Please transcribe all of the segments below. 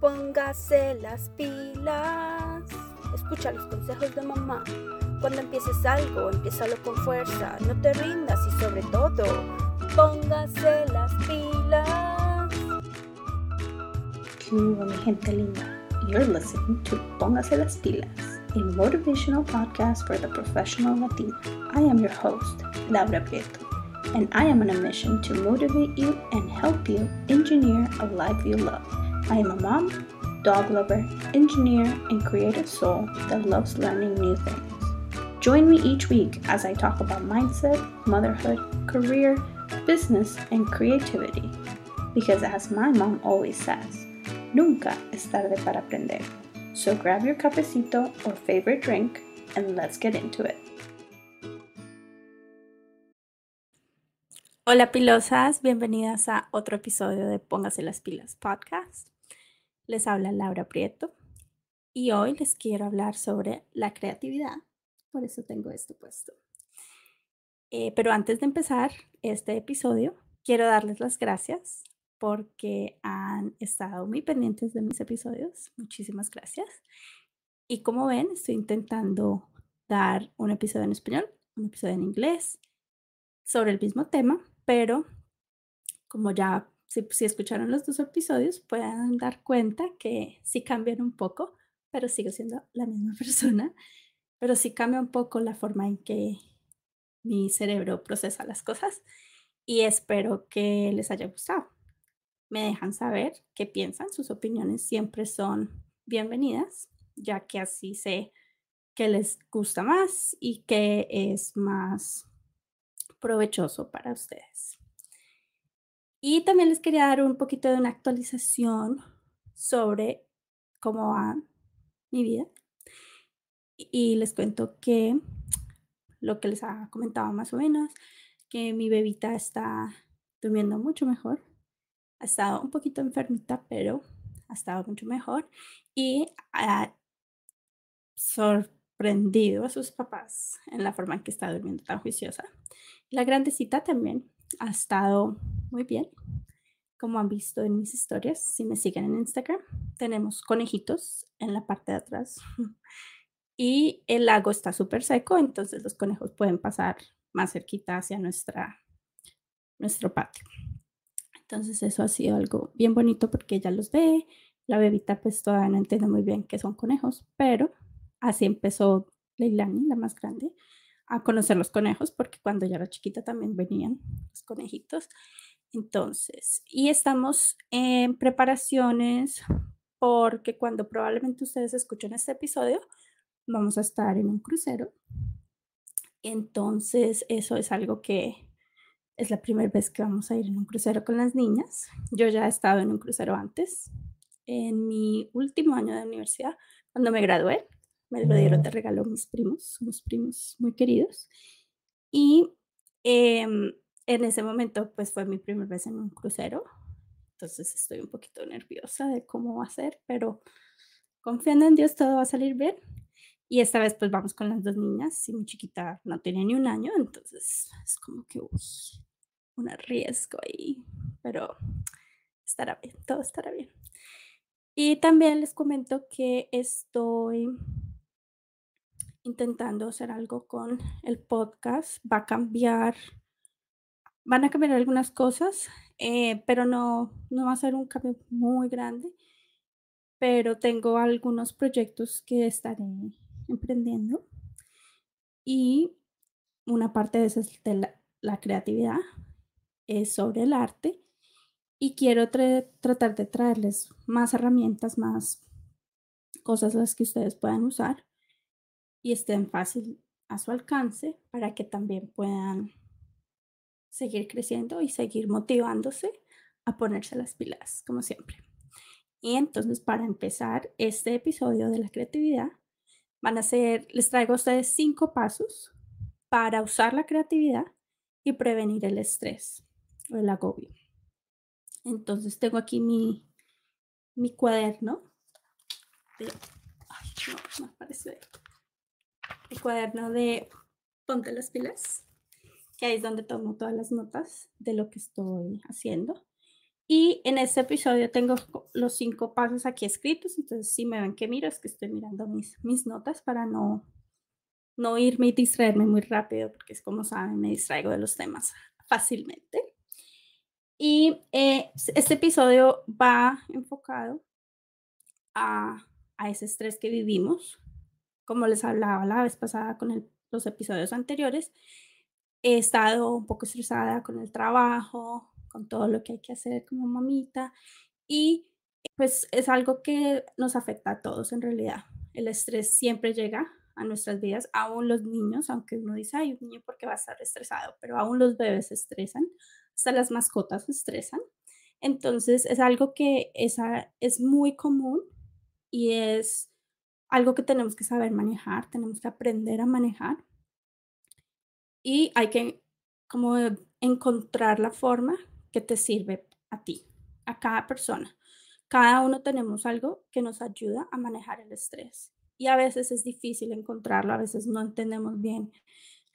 Póngase las pilas. Escucha los consejos de mamá. Cuando empieces algo, empiézalo con fuerza. No te rindas y sobre todo, póngase las pilas. ¿Qué mi gente linda? You're listening to Póngase las pilas, a motivational podcast for the professional Latina. I am your host, Laura Prieto, and I am on a mission to motivate you and help you engineer a life you love. I am a mom, dog lover, engineer, and creative soul that loves learning new things. Join me each week as I talk about mindset, motherhood, career, business, and creativity. Because as my mom always says, nunca es tarde para aprender. So grab your cafecito or favorite drink and let's get into it. Hola pilosas, bienvenidas a otro episodio de Póngase las pilas podcast. Les habla Laura Prieto y hoy les quiero hablar sobre la creatividad. Por eso tengo esto puesto. Eh, pero antes de empezar este episodio, quiero darles las gracias porque han estado muy pendientes de mis episodios. Muchísimas gracias. Y como ven, estoy intentando dar un episodio en español, un episodio en inglés sobre el mismo tema, pero como ya si, escucharon los dos episodios, pueden dar cuenta que sí cambian un poco, pero sigo siendo la misma persona, pero sí cambia un poco la forma en que mi cerebro procesa las cosas y espero que les haya gustado. Me dejan saber qué piensan, sus opiniones siempre son bienvenidas, ya que así sé que les gusta más y que es más provechoso para ustedes. Y también les quería dar un poquito de una actualización sobre cómo va mi vida. Y les cuento que lo que les ha comentado más o menos, que mi bebita está durmiendo mucho mejor. Ha estado un poquito enfermita, pero ha estado mucho mejor. Y ha sorprendido a sus papás en la forma en que está durmiendo tan juiciosa. La grandecita también ha estado muy bien. Como han visto en mis historias, si me siguen en Instagram, tenemos conejitos en la parte de atrás. Y el lago está súper seco, entonces los conejos pueden pasar más cerquita hacia nuestra, nuestro patio. Entonces eso ha sido algo bien bonito porque ella los ve. La bebita pues todavía no entiende muy bien qué son conejos, pero así empezó Leilani, la más grande, a conocer los conejos, porque cuando ya era chiquita también venían los conejitos. Entonces, y estamos en preparaciones porque cuando probablemente ustedes escuchen este episodio, vamos a estar en un crucero. Entonces, eso es algo que es la primera vez que vamos a ir en un crucero con las niñas. Yo ya he estado en un crucero antes, en mi último año de universidad, cuando me gradué. Me lo dieron de regalo mis primos, unos primos muy queridos. Y em, en ese momento, pues fue mi primera vez en un crucero. Entonces estoy un poquito nerviosa de cómo va a ser, pero confiando en Dios todo va a salir bien. Y esta vez pues vamos con las dos niñas y mi chiquita no tiene ni un año, entonces es como que un riesgo ahí, pero estará bien, todo estará bien. Y también les comento que estoy intentando hacer algo con el podcast. Va a cambiar, van a cambiar algunas cosas, eh, pero no, no va a ser un cambio muy grande. Pero tengo algunos proyectos que estaré emprendiendo y una parte de eso es la, creatividad, es sobre el arte y quiero tratar de traerles más herramientas, más cosas las que ustedes puedan usar y estén fácil a su alcance para que también puedan seguir creciendo y seguir motivándose a ponerse las pilas, como siempre. Y entonces, para empezar este episodio de la creatividad, van a ser, les traigo a ustedes cinco pasos para usar la creatividad y prevenir el estrés o el agobio. Entonces, tengo aquí mi, mi cuaderno. De, ay, el cuaderno de Ponte las pilas, que ahí es donde tomo todas las notas de lo que estoy haciendo. Y en este episodio tengo los cinco pasos aquí escritos, entonces si me ven que miro es que estoy mirando mis, mis notas para no, no irme y distraerme muy rápido, porque es como saben, me distraigo de los temas fácilmente. Y eh, este episodio va enfocado a, a, ese estrés que vivimos. Como les hablaba la vez pasada con los episodios anteriores, he estado un poco estresada con el trabajo, con todo lo que hay que hacer como mamita y pues es algo que nos afecta a todos en realidad. El estrés siempre llega a nuestras vidas, aún los niños, aunque uno dice, ay, un niño porque va a estar estresado, pero aún los bebés se estresan, hasta las mascotas se estresan. Entonces es algo que es, es muy común y es algo que tenemos que saber manejar, tenemos que aprender a manejar y hay que como encontrar la forma que te sirve a ti, a cada persona. Cada uno tenemos algo que nos ayuda a manejar el estrés y a veces es difícil encontrarlo, a veces no entendemos bien.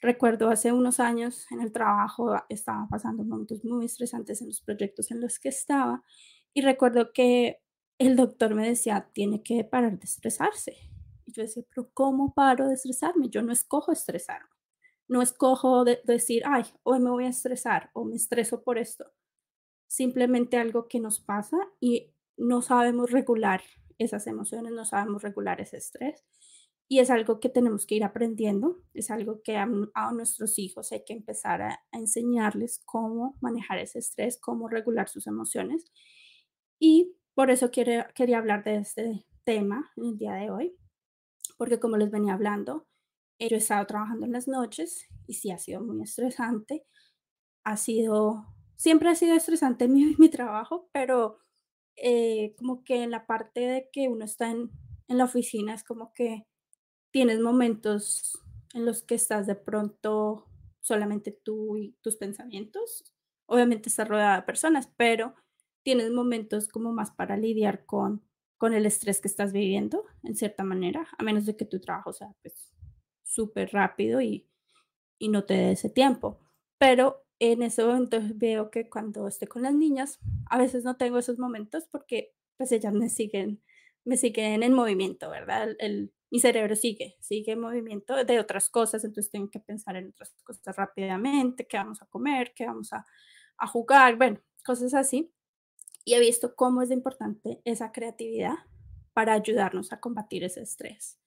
Recuerdo hace unos años en el trabajo estaba pasando momentos muy estresantes en los proyectos en los que estaba y recuerdo que el doctor me decía, tiene que parar de estresarse. Y yo decía, pero ¿cómo paro de estresarme? Yo no escojo estresarme. No escojo de decir, ay, hoy me voy a estresar o me estreso por esto. Simplemente algo que nos pasa y no sabemos regular esas emociones, no sabemos regular ese estrés. Y es algo que tenemos que ir aprendiendo, es algo que a, nuestros hijos hay que empezar a, enseñarles cómo manejar ese estrés, cómo regular sus emociones. Y por eso quiere, quería hablar de este tema en el día de hoy, porque como les venía hablando, yo he estado trabajando en las noches y sí ha sido muy estresante. Ha sido, siempre ha sido estresante mi, mi trabajo, pero eh, como que en la parte de que uno está en, en la oficina es como que tienes momentos en los que estás de pronto solamente tú y tus pensamientos. Obviamente estás rodeada de personas, pero tienes momentos como más para lidiar con, con el estrés que estás viviendo, en cierta manera, a menos de que tu trabajo sea pues súper rápido y, y no te dé ese tiempo. Pero en ese momento veo que cuando estoy con las niñas, a veces no tengo esos momentos porque pues ellas me siguen, me siguen en movimiento, ¿verdad? El, mi cerebro sigue, sigue en movimiento de otras cosas, entonces tengo que pensar en otras cosas rápidamente, qué vamos a comer, qué vamos a, a jugar, bueno, cosas así. Y he visto cómo es importante esa creatividad para ayudarnos a combatir ese estrés.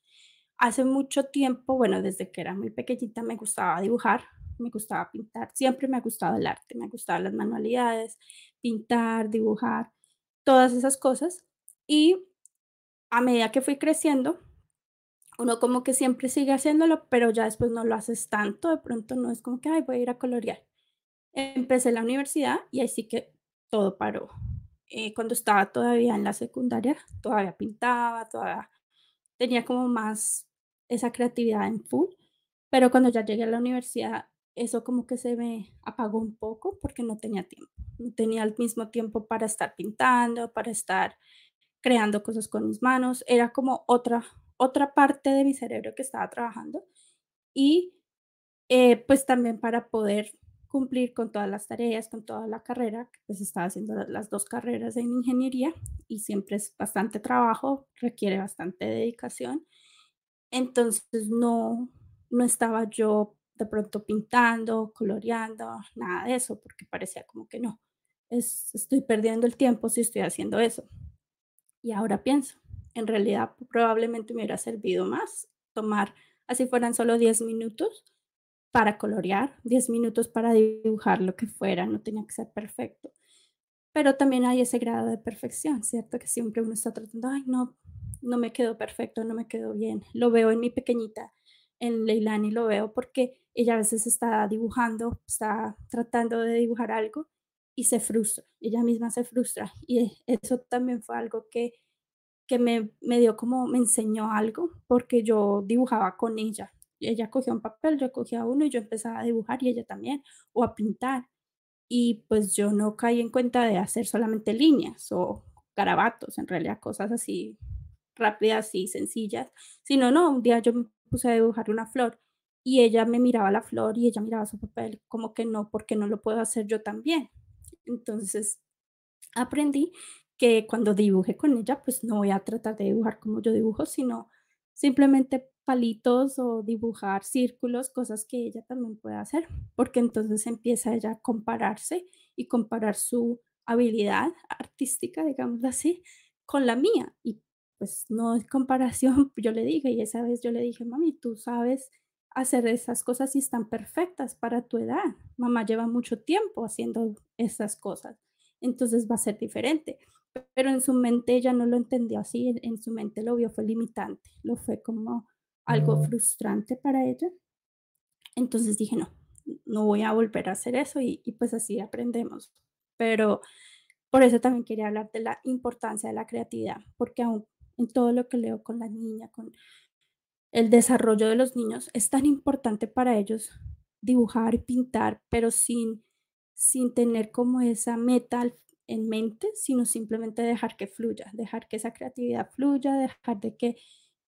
Hace mucho tiempo, bueno, desde que era muy pequeñita me gustaba dibujar, me gustaba pintar, siempre me ha gustado el arte, me gustaban las manualidades, pintar, dibujar, todas esas cosas. Y a medida que fui creciendo, uno como que siempre sigue haciéndolo, pero ya después no lo haces tanto, de pronto no es como que, ay, voy a ir a colorear. Empecé la universidad y ahí sí que todo paró. Eh, cuando estaba todavía en la secundaria, todavía pintaba, todavía tenía como más esa creatividad en full, pero cuando ya llegué a la universidad eso como que se me apagó un poco porque no tenía tiempo. No tenía el mismo tiempo para estar pintando, para estar creando cosas con mis manos. Era como otra, otra parte de mi cerebro que estaba trabajando. Y eh, pues también para poder cumplir con todas las tareas, con toda la carrera, pues estaba haciendo las dos carreras en ingeniería y siempre es bastante trabajo, requiere bastante dedicación. Entonces no, no estaba yo de pronto pintando, coloreando, nada de eso, porque parecía como que no, es, estoy perdiendo el tiempo si estoy haciendo eso. Y ahora pienso, en realidad probablemente me hubiera servido más tomar, así fueran solo 10 minutos para colorear, 10 minutos para dibujar lo que fuera, no tenía que ser perfecto. Pero también hay ese grado de perfección, ¿cierto? Que siempre uno está tratando, ay, no, no me quedó perfecto, no me quedó bien. Lo veo en mi pequeñita, en Leilani, lo veo porque ella a veces está dibujando, está tratando de dibujar algo y se frustra, ella misma se frustra. Y eso también fue algo que, que me, me dio como, me enseñó algo, porque yo dibujaba con ella. Ella cogía un papel, yo cogía uno y yo empezaba a dibujar y ella también, o a pintar. Y pues yo no caí en cuenta de hacer solamente líneas o garabatos, en realidad cosas así rápidas y sencillas, sino no, un día yo me puse a dibujar una flor y ella me miraba la flor y ella miraba su papel, como que no, porque no lo puedo hacer yo también. Entonces, aprendí que cuando dibuje con ella, pues no voy a tratar de dibujar como yo dibujo, sino simplemente palitos o dibujar círculos, cosas que ella también puede hacer, porque entonces empieza ella a compararse y comparar su habilidad artística, digamos así, con la mía. Y pues no es comparación, yo le dije, y esa vez yo le dije, mami, tú sabes hacer esas cosas y están perfectas para tu edad. Mamá lleva mucho tiempo haciendo esas cosas, entonces va a ser diferente. Pero en su mente ella no lo entendió así, en, su mente lo vio fue limitante, lo fue como algo frustrante para ella. Entonces dije, no, no voy a volver a hacer eso y, y pues así aprendemos. Pero por eso también quería hablar de la importancia de la creatividad, porque aún en todo lo que leo con la niña, con el desarrollo de los niños, es tan importante para ellos dibujar y pintar, pero sin, sin tener como esa meta en mente, sino simplemente dejar que fluya, dejar que esa creatividad fluya, dejar de que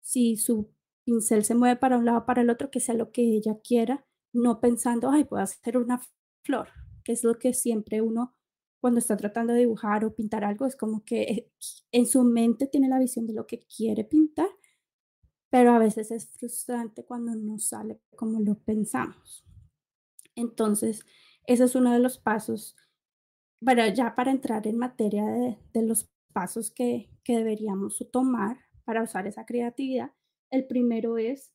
si su pincel se mueve para un lado para el otro, que sea lo que ella quiera, no pensando, ay, puedo hacer una flor, que es lo que siempre uno cuando está tratando de dibujar o pintar algo, es como que eh, en su mente tiene la visión de lo que quiere pintar, pero a veces es frustrante cuando no sale como lo pensamos. Entonces, ese es uno de los pasos, bueno, ya para entrar en materia de, los pasos que, que deberíamos tomar para usar esa creatividad, el primero es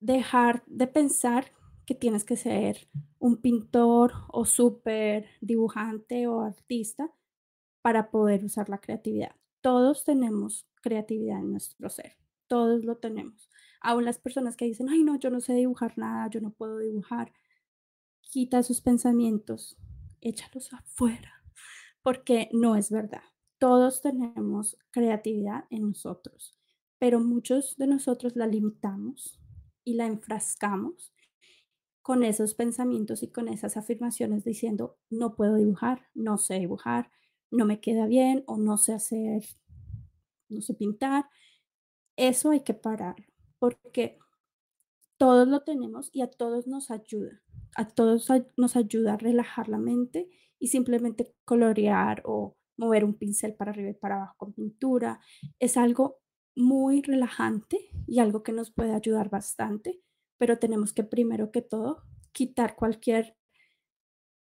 dejar de pensar que tienes que ser un pintor o súper dibujante o artista para poder usar la creatividad. Todos tenemos creatividad en nuestro ser, todos lo tenemos. Aún las personas que dicen, ay no, yo no sé dibujar nada, yo no puedo dibujar, quita sus pensamientos, échalos afuera, porque no es verdad. Todos tenemos creatividad en nosotros, pero muchos de nosotros la limitamos y la enfrascamos con esos pensamientos y con esas afirmaciones diciendo, no puedo dibujar, no sé dibujar, no me queda bien o no sé hacer, no sé pintar. Eso hay que pararlo, porque todos lo tenemos y a todos nos ayuda. A todos nos ayuda a relajar la mente y simplemente colorear o mover un pincel para arriba y para abajo con pintura. Es algo muy relajante y algo que nos puede ayudar bastante pero tenemos que primero que todo quitar cualquier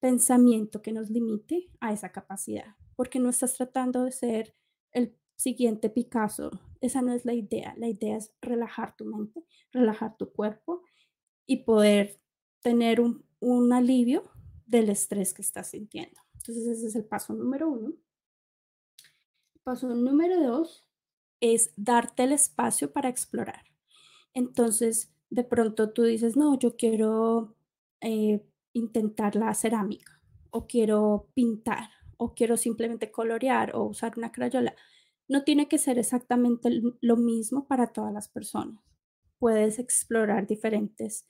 pensamiento que nos limite a esa capacidad, porque no estás tratando de ser el siguiente Picasso. Esa no es la idea. La idea es relajar tu mente, relajar tu cuerpo y poder tener un, un alivio del estrés que estás sintiendo. Entonces ese es el paso número uno. Paso número dos es darte el espacio para explorar. Entonces, de pronto tú dices, no, yo quiero eh, intentar la cerámica o quiero pintar o quiero simplemente colorear o usar una crayola. No tiene que ser exactamente lo mismo para todas las personas. Puedes explorar diferentes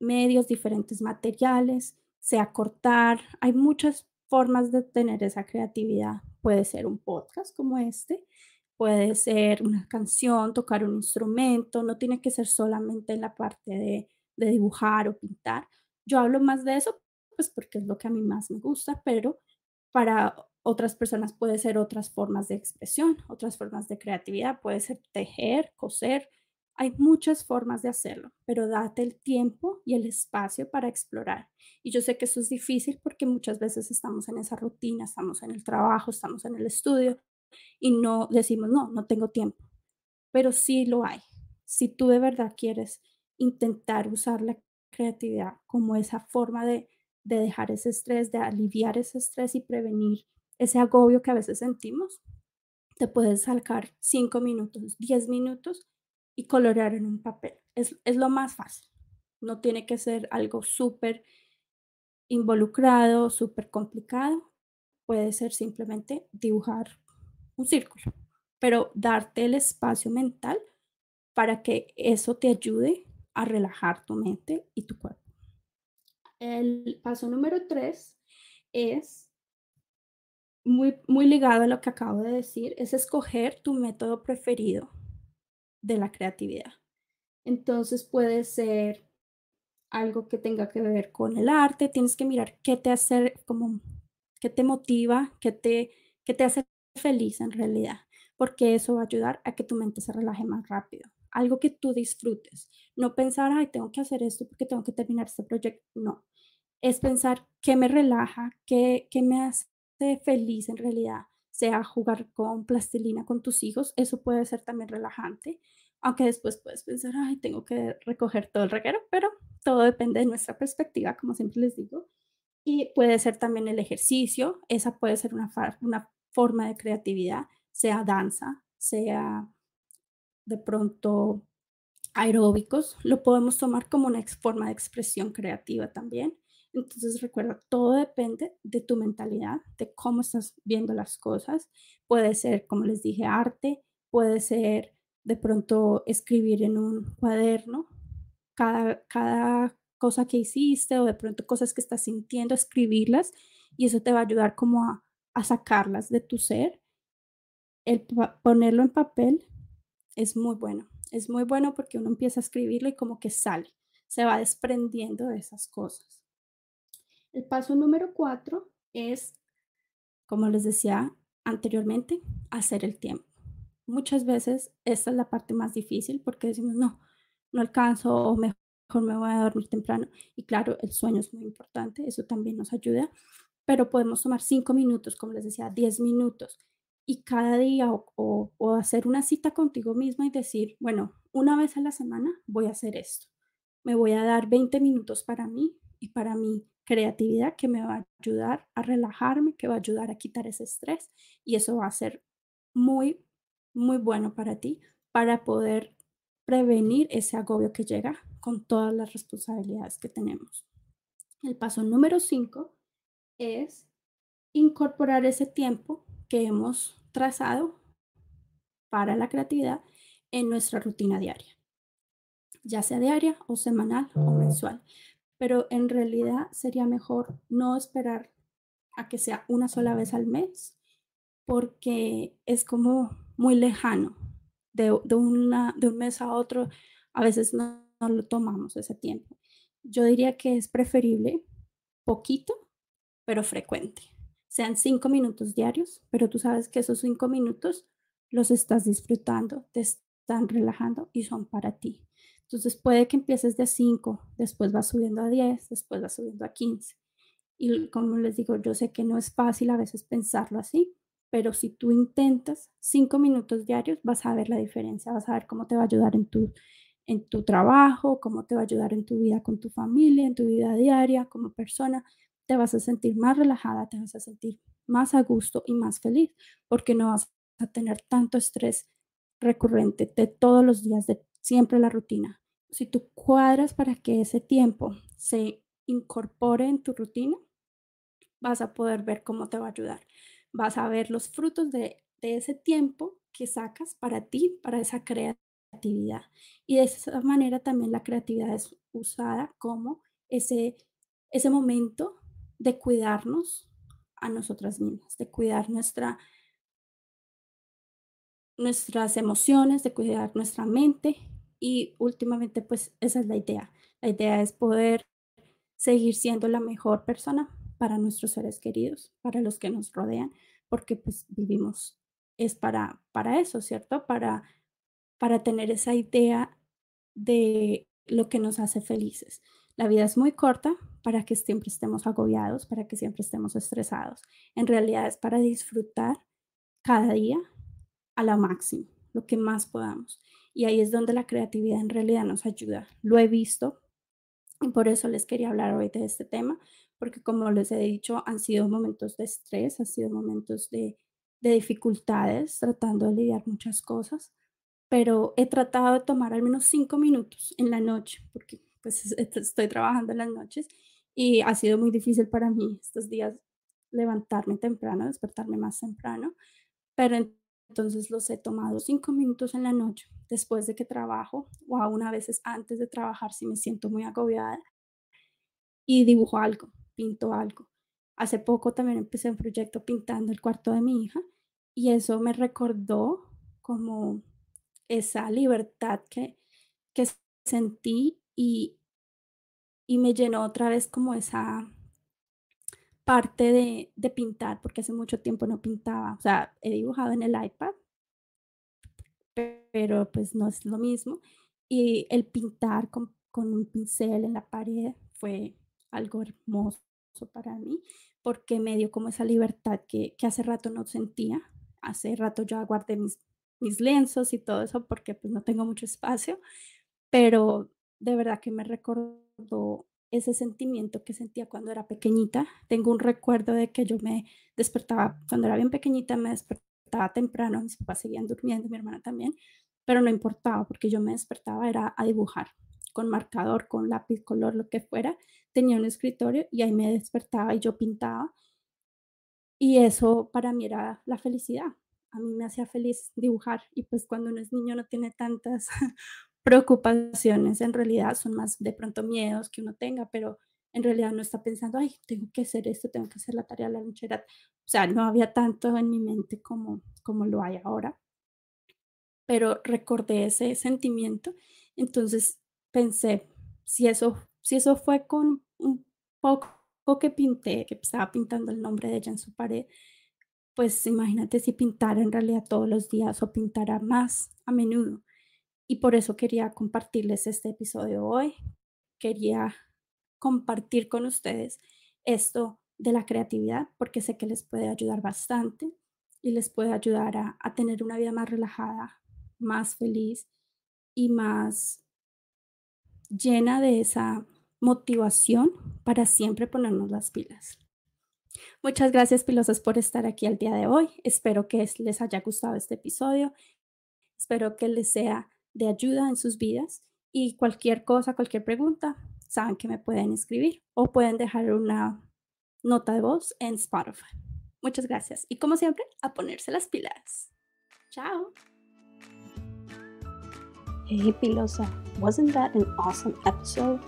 medios, diferentes materiales, sea cortar. Hay muchas formas de tener esa creatividad. Puede ser un podcast como este, puede ser una canción, tocar un instrumento, no tiene que ser solamente en la parte de, dibujar o pintar. Yo hablo más de eso, pues porque es lo que a mí más me gusta, pero para otras personas puede ser otras formas de expresión, otras formas de creatividad, puede ser tejer, coser. Hay muchas formas de hacerlo, pero date el tiempo y el espacio para explorar. Y yo sé que eso es difícil porque muchas veces estamos en esa rutina, estamos en el trabajo, estamos en el estudio y no decimos, no, no tengo tiempo, pero sí lo hay. Si tú de verdad quieres intentar usar la creatividad como esa forma de, de dejar ese estrés, de aliviar ese estrés y prevenir ese agobio que a veces sentimos, te puedes sacar cinco minutos, diez minutos y colorear en un papel. Es, es lo más fácil. No tiene que ser algo súper involucrado, súper complicado. Puede ser simplemente dibujar un círculo, pero darte el espacio mental para que eso te ayude a relajar tu mente y tu cuerpo. El paso número tres es muy, muy ligado a lo que acabo de decir, es escoger tu método preferido de la creatividad. Entonces puede ser algo que tenga que ver con el arte, tienes que mirar qué te hace como qué te motiva, qué te, qué te hace feliz en realidad, porque eso va a ayudar a que tu mente se relaje más rápido. Algo que tú disfrutes. No pensar, ay, tengo que hacer esto porque tengo que terminar este proyecto. No. Es pensar qué me relaja, qué, qué me hace feliz en realidad. Sea jugar con plastilina con tus hijos, eso puede ser también relajante. Aunque después puedes pensar, ay, tengo que recoger todo el reguero, pero todo depende de nuestra perspectiva, como siempre les digo. Y puede ser también el ejercicio, esa puede ser una, una forma de creatividad, sea danza, sea de pronto aeróbicos, lo podemos tomar como una forma de expresión creativa también. Entonces recuerda, todo depende de tu mentalidad, de cómo estás viendo las cosas. Puede ser, como les dije, arte, puede ser de pronto escribir en un cuaderno cada, cada cosa que hiciste o de pronto cosas que estás sintiendo, escribirlas y eso te va a ayudar como a, a sacarlas de tu ser. El ponerlo en papel es muy bueno. Es muy bueno porque uno empieza a escribirlo y como que sale, se va desprendiendo de esas cosas. El paso número cuatro es, como les decía anteriormente, hacer el tiempo. Muchas veces esta es la parte más difícil porque decimos, no, no alcanzo o mejor me voy a dormir temprano. Y claro, el sueño es muy importante, eso también nos ayuda, pero podemos tomar cinco minutos, como les decía, diez minutos y cada día o, o, hacer una cita contigo misma y decir, bueno, una vez a la semana voy a hacer esto. Me voy a dar 20 minutos para mí y para mi creatividad que me va a ayudar a relajarme, que va a ayudar a quitar ese estrés y eso va a ser muy, muy bueno para ti para poder prevenir ese agobio que llega con todas las responsabilidades que tenemos. El paso número 5 es incorporar ese tiempo que hemos trazado para la creatividad en nuestra rutina diaria, ya sea diaria o semanal o mensual. Pero en realidad sería mejor no esperar a que sea una sola vez al mes, porque es como muy lejano. De, una, de un mes a otro, a veces no lo tomamos ese tiempo. Yo diría que es preferible poquito, pero frecuente sean cinco minutos diarios, pero tú sabes que esos cinco minutos los estás disfrutando, te están relajando y son para ti. Entonces puede que empieces de cinco, después vas subiendo a diez, después vas subiendo a quince. Y como les digo, yo sé que no es fácil a veces pensarlo así, pero si tú intentas cinco minutos diarios, vas a ver la diferencia, vas a ver cómo te va a ayudar en tu, en tu trabajo, cómo te va a ayudar en tu vida con tu familia, en tu vida diaria como persona te vas a sentir más relajada, te vas a sentir más a gusto y más feliz, porque no vas a tener tanto estrés recurrente de todos los días, de siempre la rutina. Si tú cuadras para que ese tiempo se incorpore en tu rutina, vas a poder ver cómo te va a ayudar. Vas a ver los frutos de, de ese tiempo que sacas para ti, para esa creatividad. Y de esa manera también la creatividad es usada como ese, ese momento de cuidarnos a nosotras mismas, de cuidar nuestra, nuestras emociones, de cuidar nuestra mente y últimamente pues esa es la idea. La idea es poder seguir siendo la mejor persona para nuestros seres queridos, para los que nos rodean, porque pues vivimos es para para eso, ¿cierto? Para para tener esa idea de lo que nos hace felices. La vida es muy corta para que siempre estemos agobiados, para que siempre estemos estresados. En realidad es para disfrutar cada día a la máximo, lo que más podamos. Y ahí es donde la creatividad en realidad nos ayuda. Lo he visto y por eso les quería hablar hoy de este tema, porque como les he dicho, han sido momentos de estrés, han sido momentos de, de dificultades, tratando de lidiar muchas cosas, pero he tratado de tomar al menos cinco minutos en la noche, porque pues estoy trabajando en las noches y ha sido muy difícil para mí estos días levantarme temprano, despertarme más temprano, pero entonces los he tomado cinco minutos en la noche después de que trabajo o aún a veces antes de trabajar si me siento muy agobiada y dibujo algo, pinto algo. Hace poco también empecé un proyecto pintando el cuarto de mi hija y eso me recordó como esa libertad que, que sentí y, y me llenó otra vez como esa, parte de, de pintar, porque hace mucho tiempo no pintaba. O sea, he dibujado en el iPad, pero pues no es lo mismo. Y el pintar con, con un pincel en la pared fue algo hermoso para mí, porque me dio como esa libertad que, que hace rato no sentía. Hace rato yo guardé mis, mis lienzos y todo eso porque pues no tengo mucho espacio, pero de verdad que me recordó ese sentimiento que sentía cuando era pequeñita. Tengo un recuerdo de que yo me despertaba, cuando era bien pequeñita, me despertaba temprano, mis papás seguían durmiendo, mi hermana también, pero no importaba porque yo me despertaba, era a dibujar con marcador, con lápiz, color, lo que fuera. Tenía un escritorio y ahí me despertaba y yo pintaba. Y eso para mí era la felicidad. A mí me hacía feliz dibujar y pues cuando uno es niño no tiene tantas preocupaciones, en realidad son más de pronto miedos que uno tenga, pero en realidad no está pensando, ay, tengo que hacer esto, tengo que hacer la tarea de la lonchera. O sea, no había tanto en mi mente como, como lo hay ahora, pero recordé ese sentimiento. Entonces pensé, si eso, si eso fue con un poco que pinté, que estaba pintando el nombre de ella en su pared, pues imagínate si pintara en realidad todos los días o pintara más a menudo. Y por eso quería compartirles este episodio hoy. Quería compartir con ustedes esto de la creatividad porque sé que les puede ayudar bastante y les puede ayudar a, tener una vida más relajada, más feliz y más llena de esa motivación para siempre ponernos las pilas. Muchas gracias, pilosas, por estar aquí al día de hoy. Espero que les haya gustado este episodio. Espero que les sea de ayuda en sus vidas y cualquier cosa, cualquier pregunta, saben que me pueden escribir o pueden dejar una nota de voz en Spotify. Muchas gracias y como siempre, a ponerse las pilas. Chao. Hey Pilosa, wasn't that an awesome episode?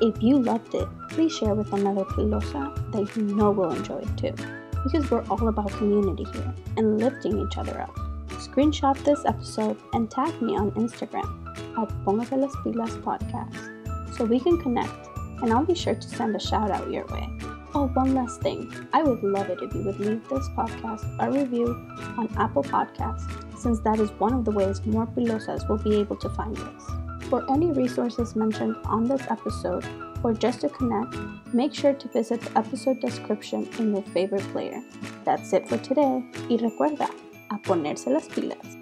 If you loved it, please share with another Pilosa that you know will enjoy it too. Because we're all about community here and lifting each other up. Screenshot this episode and tag me on Instagram at Póngase las Pilas Podcast so we can connect and I'll be sure to send a shout out your way. Oh, one last thing. I would love it if you would leave this podcast a review on Apple Podcasts, since that is one of the ways more pilosas will be able to find us. For any resources mentioned on this episode, or just to connect, make sure to visit the episode description in your favorite player. That's it for today, y recuerda, a ponerse las pilas.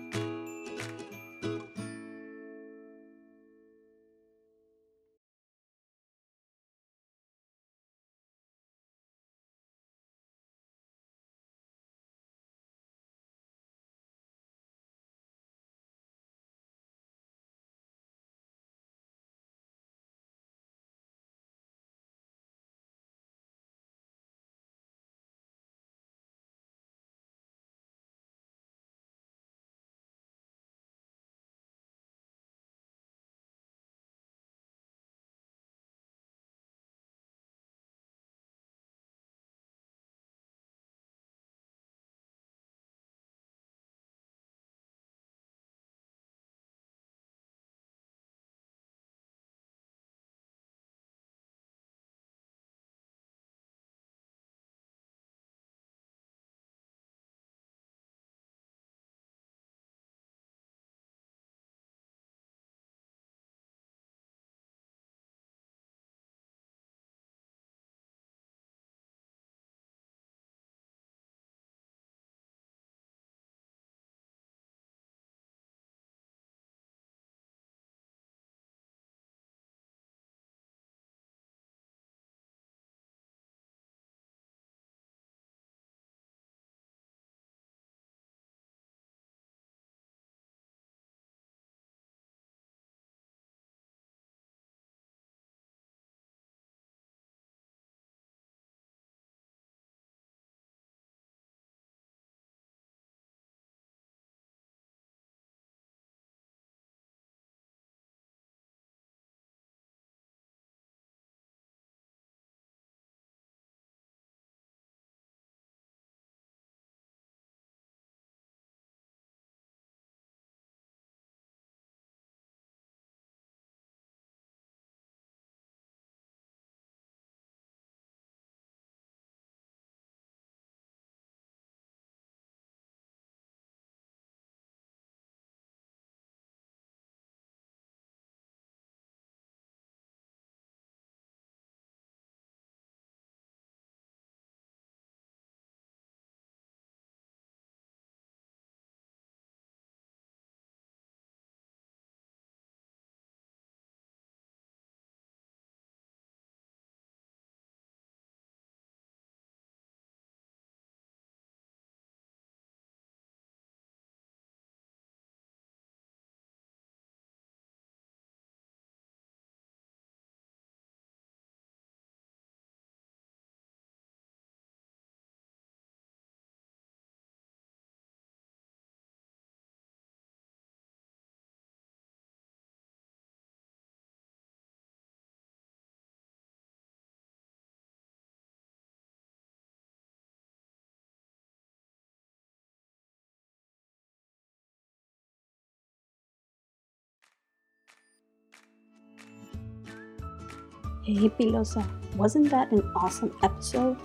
Hey Pilosa, wasn't that an awesome episode?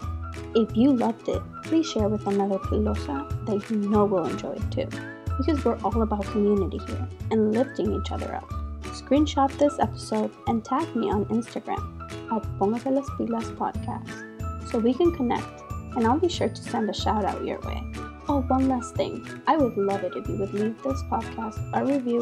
If you loved it, please share with another Pilosa that you know will enjoy it too. Because we're all about community here and lifting each other up. Screenshot this episode and tag me on Instagram at Póngase las Pilas Podcast so we can connect and I'll be sure to send a shout out your way. Oh, one last thing. I would love it if you would leave this podcast a review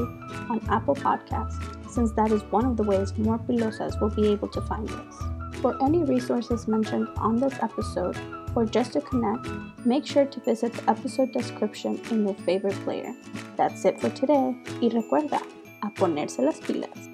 on Apple Podcasts, since that is one of the ways more pilosas will be able to find this. For any resources mentioned on this episode, or just to connect, make sure to visit the episode description in your favorite player. That's it for today, y recuerda, a ponerse las pilas.